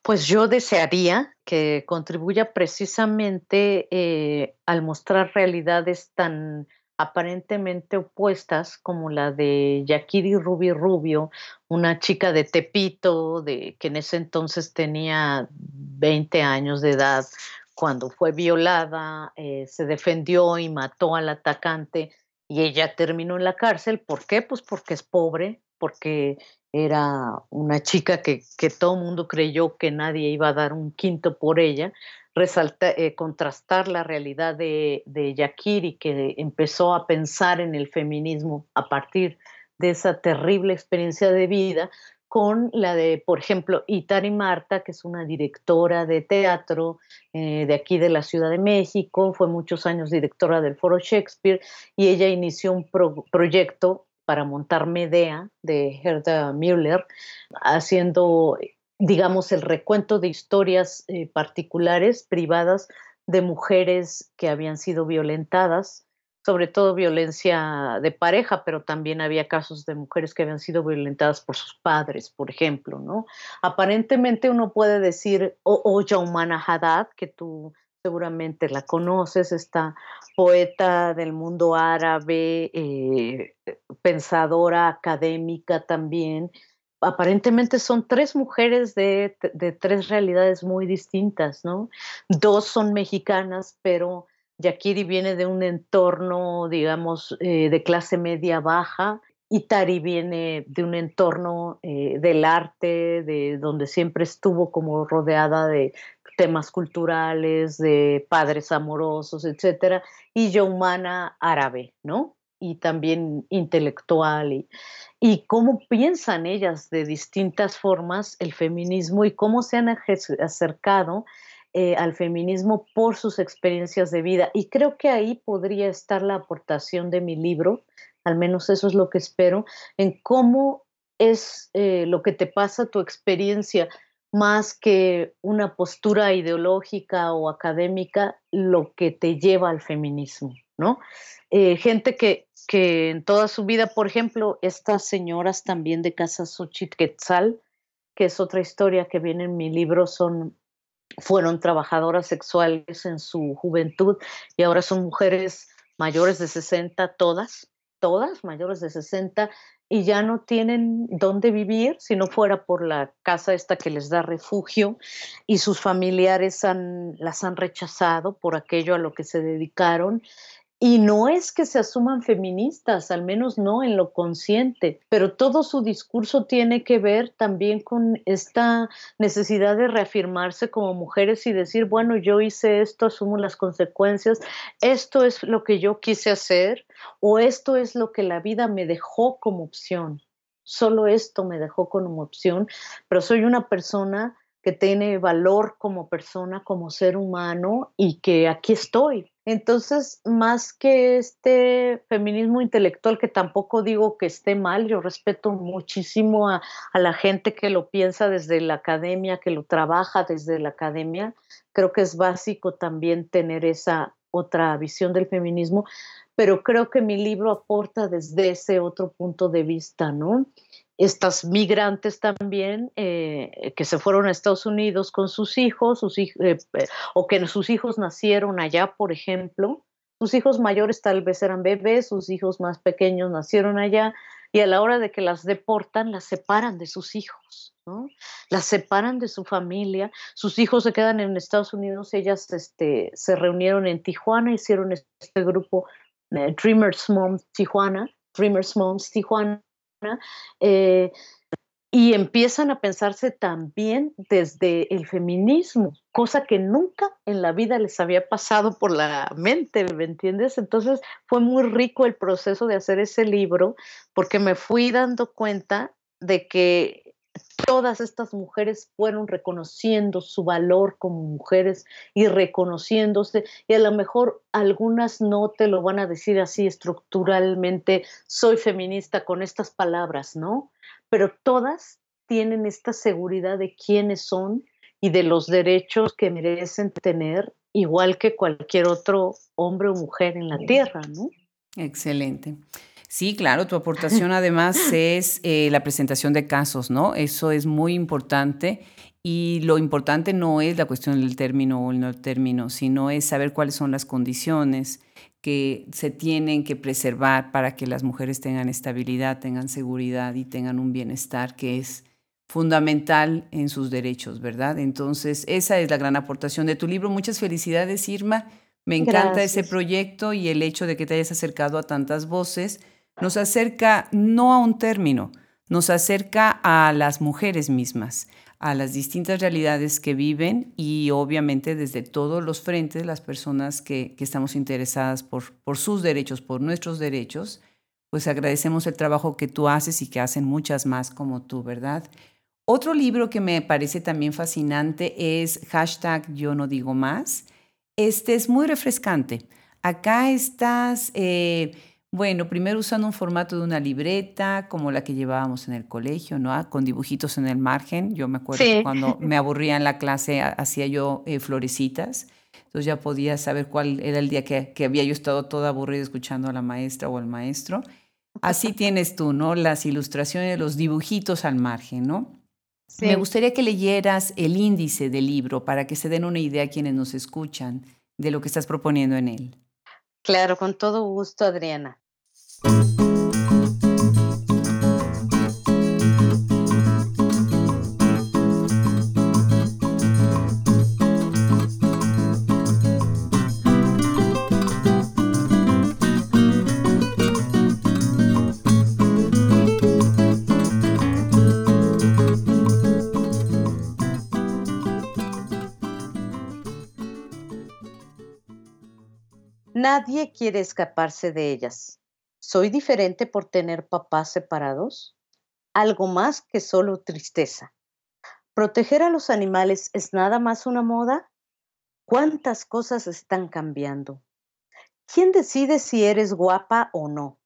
Pues yo desearía que contribuya precisamente eh, al mostrar realidades tan aparentemente opuestas como la de Yakiri Rubi Rubio, una chica de Tepito, de, que en ese entonces tenía 20 años de edad, cuando fue violada, eh, se defendió y mató al atacante y ella terminó en la cárcel. ¿Por qué? Pues porque es pobre, porque era una chica que, que todo el mundo creyó que nadie iba a dar un quinto por ella, eh, contrastar la realidad de, de Yakiri, que empezó a pensar en el feminismo a partir de esa terrible experiencia de vida, con la de, por ejemplo, Itari Marta, que es una directora de teatro eh, de aquí de la Ciudad de México, fue muchos años directora del Foro Shakespeare y ella inició un proyecto para montar Medea de Herda Müller, haciendo, digamos, el recuento de historias eh, particulares, privadas, de mujeres que habían sido violentadas, sobre todo violencia de pareja, pero también había casos de mujeres que habían sido violentadas por sus padres, por ejemplo, ¿no? Aparentemente uno puede decir, o, o Yaumana Haddad, que tú seguramente la conoces, esta poeta del mundo árabe, eh, pensadora académica también. Aparentemente son tres mujeres de, tres realidades muy distintas, ¿no? Dos son mexicanas, pero Yakiri viene de un entorno, digamos, eh, de clase media baja, y Tari viene de un entorno eh, del arte, de donde siempre estuvo como rodeada de temas culturales, de padres amorosos, etcétera, y yo humana árabe, ¿no? Y también intelectual, y, y cómo piensan ellas de distintas formas el feminismo y cómo se han acercado eh, al feminismo por sus experiencias de vida. Y creo que ahí podría estar la aportación de mi libro, al menos eso es lo que espero, en cómo es eh, lo que te pasa, tu experiencia más que una postura ideológica o académica lo que te lleva al feminismo, ¿no? Eh, gente que, que en toda su vida, por ejemplo, estas señoras también de Casa Xochitl que es otra historia que viene en mi libro, son, fueron trabajadoras sexuales en su juventud y ahora son mujeres mayores de 60, todas, todas mayores de 60, y ya no tienen dónde vivir si no fuera por la casa esta que les da refugio y sus familiares las han rechazado por aquello a lo que se dedicaron y no es que se asuman feministas, al menos no en lo consciente, pero todo su discurso tiene que ver también con esta necesidad de reafirmarse como mujeres y decir, bueno, yo hice esto, asumo las consecuencias, esto es lo que yo quise hacer o esto es lo que la vida me dejó como opción. Solo esto me dejó como opción, pero soy una persona que tiene valor como persona, como ser humano y que aquí estoy. Entonces, más que este feminismo intelectual, que tampoco digo que esté mal, yo respeto muchísimo a, la gente que lo piensa desde la academia, que lo trabaja desde la academia, creo que es básico también tener esa otra visión del feminismo, pero creo que mi libro aporta desde ese otro punto de vista, ¿no? Estas migrantes también eh, que se fueron a Estados Unidos con sus hijos, sus eh, o que sus hijos nacieron allá, por ejemplo. Sus hijos mayores tal vez eran bebés, sus hijos más pequeños nacieron allá y a la hora de que las deportan, las separan de sus hijos, ¿no? Las separan de su familia, sus hijos se quedan en Estados Unidos, ellas este, se reunieron en Tijuana, hicieron este grupo eh, Dreamers Moms Tijuana, Dreamers Moms Tijuana, eh, y empiezan a pensarse también desde el feminismo, cosa que nunca en la vida les había pasado por la mente, ¿me entiendes? Entonces fue muy rico el proceso de hacer ese libro porque me fui dando cuenta de que todas estas mujeres fueron reconociendo su valor como mujeres y reconociéndose, y a lo mejor algunas no te lo van a decir así estructuralmente, soy feminista con estas palabras, ¿no? Pero todas tienen esta seguridad de quiénes son y de los derechos que merecen tener, igual que cualquier otro hombre o mujer en la tierra, ¿no? Excelente. Sí, claro, tu aportación además es eh, la presentación de casos, ¿no? Eso es muy importante y lo importante no es la cuestión del término o el no término, sino es saber cuáles son las condiciones que se tienen que preservar para que las mujeres tengan estabilidad, tengan seguridad y tengan un bienestar que es fundamental en sus derechos, ¿verdad? Entonces, esa es la gran aportación de tu libro. Muchas felicidades, Irma. Me encanta ese proyecto y el hecho de que te hayas acercado a tantas voces nos acerca no a un término, nos acerca a las mujeres mismas, a las distintas realidades que viven y obviamente desde todos los frentes, las personas que, estamos interesadas por, por sus derechos, por nuestros derechos, pues agradecemos el trabajo que tú haces y que hacen muchas más como tú, ¿verdad? Otro libro que me parece también fascinante es hashtag yo no digo más. Este es muy refrescante. Acá estás eh, bueno, primero usando un formato de una libreta, como la que llevábamos en el colegio, ¿no? Ah, con dibujitos en el margen. Yo me acuerdo cuando me aburría en la clase, hacía yo eh, florecitas. Entonces ya podía saber cuál era el día que, había yo estado toda aburrida escuchando a la maestra o al maestro. Así tienes tú, ¿no? Las ilustraciones, los dibujitos al margen, ¿no? Me gustaría que leyeras el índice del libro para que se den una idea a quienes nos escuchan de lo que estás proponiendo en él. Claro, con todo gusto, Adriana. Nadie quiere escaparse de ellas. ¿Soy diferente por tener papás separados? Algo más que solo tristeza. ¿Proteger a los animales es nada más una moda? ¿Cuántas cosas están cambiando? ¿Quién decide si eres guapa o no?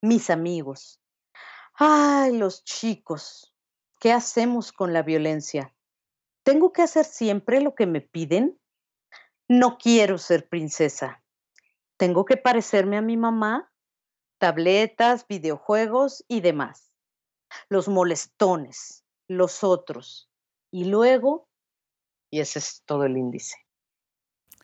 Mis amigos. Ay, los chicos. ¿Qué hacemos con la violencia? ¿Tengo que hacer siempre lo que me piden? No quiero ser princesa. Tengo que parecerme a mi mamá, tabletas, videojuegos y demás. Los molestones, los otros. Y luego, y ese es todo el índice.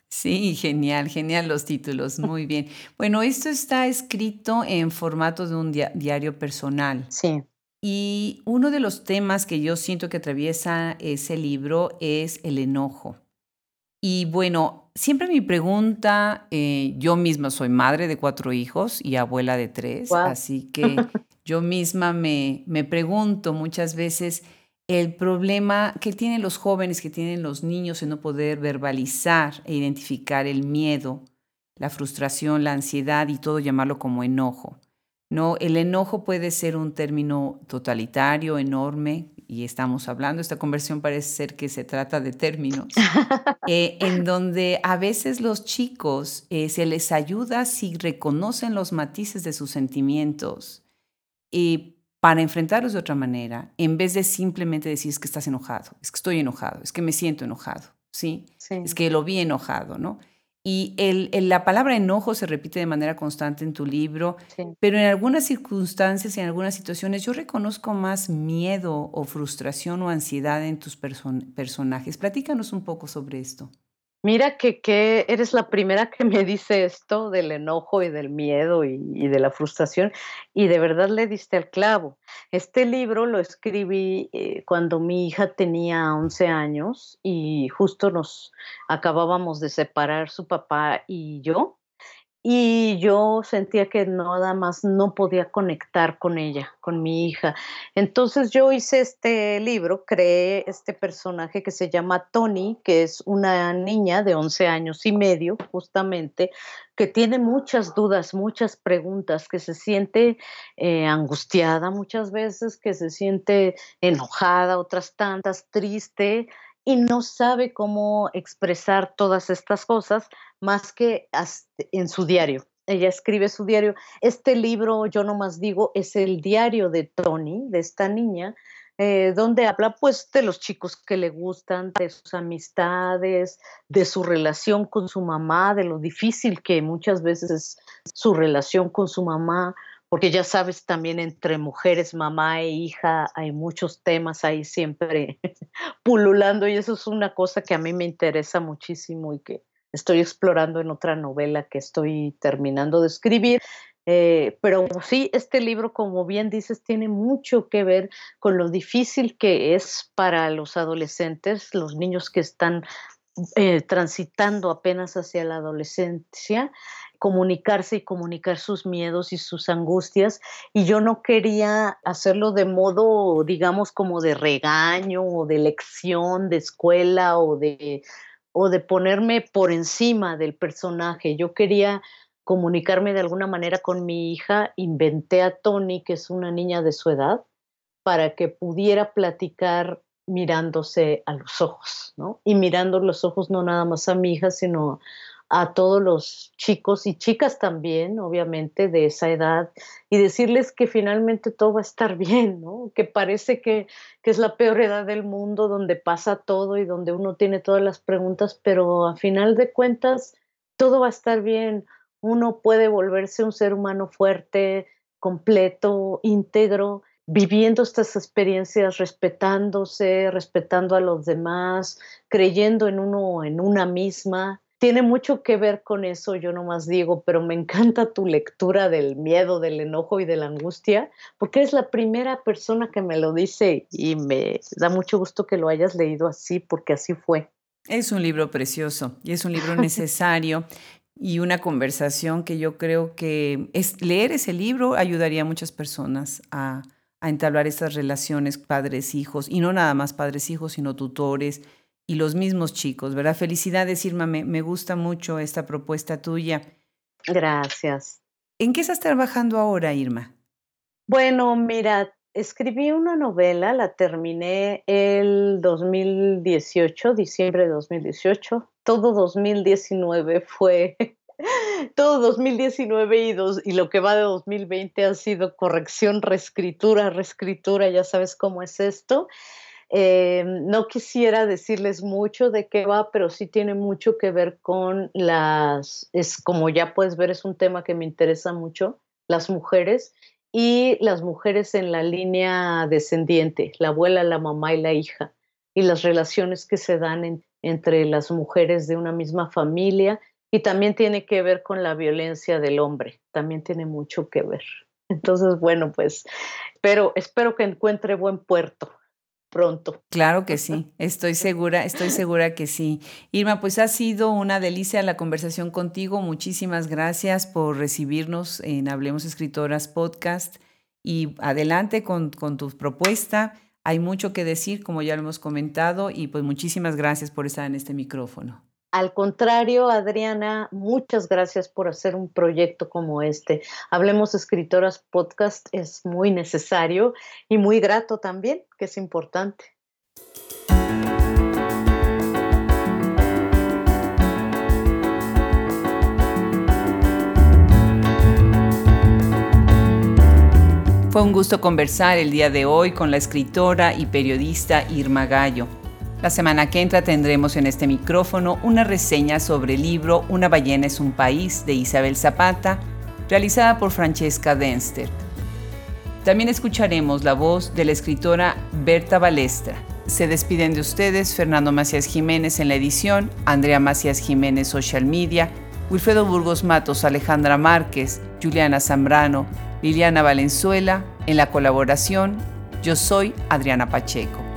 Sí, genial, genial los títulos, muy bien. Bueno, esto está escrito en formato de un diario personal. Sí. Y uno de los temas que yo siento que atraviesa ese libro es el enojo. Y bueno, siempre mi pregunta, eh, yo misma soy madre de cuatro hijos y abuela de tres, así que yo misma me, me pregunto muchas veces el problema que tienen los jóvenes, que tienen los niños en no poder verbalizar e identificar el miedo, la frustración, la ansiedad y todo llamarlo como enojo. No, el enojo puede ser un término totalitario, enorme, y estamos hablando, esta conversión parece ser que se trata de términos, eh, en donde a veces los chicos eh, se les ayuda si reconocen los matices de sus sentimientos y para enfrentarlos de otra manera, en vez de simplemente decir es que estás enojado, es que estoy enojado, es que me siento enojado, ¿sí? sí. Es que lo vi enojado, ¿no? Y el, la palabra enojo se repite de manera constante en tu libro, pero en algunas circunstancias y en algunas situaciones yo reconozco más miedo o frustración o ansiedad en tus personajes. Platícanos un poco sobre esto. Mira que, que, eres la primera que me dice esto del enojo y del miedo y, de la frustración y de verdad le diste al clavo. Este libro lo escribí eh, cuando mi hija tenía 11 años y justo nos acabábamos de separar su papá y yo y yo sentía que nada más no podía conectar con ella, con mi hija. Entonces yo hice este libro, creé este personaje que se llama Tony, que es una niña de 11 años y medio, justamente, que tiene muchas dudas, muchas preguntas, que se siente eh, angustiada muchas veces, que se siente enojada, otras tantas, triste, y no sabe cómo expresar todas estas cosas más que en su diario. Ella escribe su diario. Este libro, yo nomás digo, es el diario de Tony, de esta niña, eh, donde habla pues de los chicos que le gustan, de sus amistades, de su relación con su mamá, de lo difícil que muchas veces es su relación con su mamá, porque ya sabes, también entre mujeres, mamá e hija, hay muchos temas ahí siempre pululando y eso es una cosa que a mí me interesa muchísimo y que estoy explorando en otra novela que estoy terminando de escribir. Eh, pero sí, este libro, como bien dices, tiene mucho que ver con lo difícil que es para los adolescentes, los niños que están eh, transitando apenas hacia la adolescencia, comunicarse y comunicar sus miedos y sus angustias. Y yo no quería hacerlo de modo, digamos, como de regaño o de lección de escuela o de, o de ponerme por encima del personaje. Yo quería comunicarme de alguna manera con mi hija. Inventé a Tony, que es una niña de su edad, para que pudiera platicar mirándose a los ojos, ¿no? Y mirando los ojos no nada más a mi hija, sino a todos los chicos y chicas también, obviamente, de esa edad, y decirles que finalmente todo va a estar bien, ¿no? Que parece que, que, es la peor edad del mundo, donde pasa todo y donde uno tiene todas las preguntas, pero a final de cuentas todo va a estar bien. Uno puede volverse un ser humano fuerte, completo, íntegro, viviendo estas experiencias, respetándose, respetando a los demás, creyendo en uno, en una misma tiene mucho que ver con eso, yo nomás digo, pero me encanta tu lectura del miedo, del enojo y de la angustia, porque es la primera persona que me lo dice y me da mucho gusto que lo hayas leído así, porque así fue. Es un libro precioso y es un libro necesario y una conversación que yo creo que es, leer ese libro ayudaría a muchas personas a, a entablar estas relaciones padres-hijos, y no nada más padres-hijos, sino tutores, y los mismos chicos, ¿verdad? Felicidades, Irma, me, me gusta mucho esta propuesta tuya. Gracias. ¿En qué estás trabajando ahora, Irma? Bueno, mira, escribí una novela, la terminé el 2018, diciembre de 2018. Todo 2019 fue, todo 2019 y, dos, y lo que va de 2020 ha sido corrección, reescritura, reescritura, ya sabes cómo es esto. Eh, no quisiera decirles mucho de qué va, pero sí tiene mucho que ver con las, es como ya puedes ver, es un tema que me interesa mucho, las mujeres y las mujeres en la línea descendiente, la abuela, la mamá y la hija, y las relaciones que se dan entre las mujeres de una misma familia, y también tiene que ver con la violencia del hombre, también tiene mucho que ver. Entonces, bueno, pues, pero espero que encuentre buen puerto pronto. Claro que sí, estoy segura, estoy segura que sí. Irma, pues ha sido una delicia la conversación contigo. Muchísimas gracias por recibirnos en Hablemos Escritoras Podcast y adelante con, con tu propuesta. Hay mucho que decir, como ya lo hemos comentado, y pues muchísimas gracias por estar en este micrófono. Al contrario, Adriana, muchas gracias por hacer un proyecto como este. Hablemos Escritoras Podcast es muy necesario y muy grato también, que es importante. Fue un gusto conversar el día de hoy con la escritora y periodista Irma Gallo. La semana que entra tendremos en este micrófono una reseña sobre el libro Una ballena es un país de Isabel Zapata, realizada por Francesca Denster. También escucharemos la voz de la escritora Berta Balestra. Se despiden de ustedes Fernando Macías Jiménez en la edición, Andrea Macías Jiménez Social Media, Wilfredo Burgos Matos, Alejandra Márquez, Juliana Zambrano, Liliana Valenzuela, en la colaboración, yo soy Adriana Pacheco.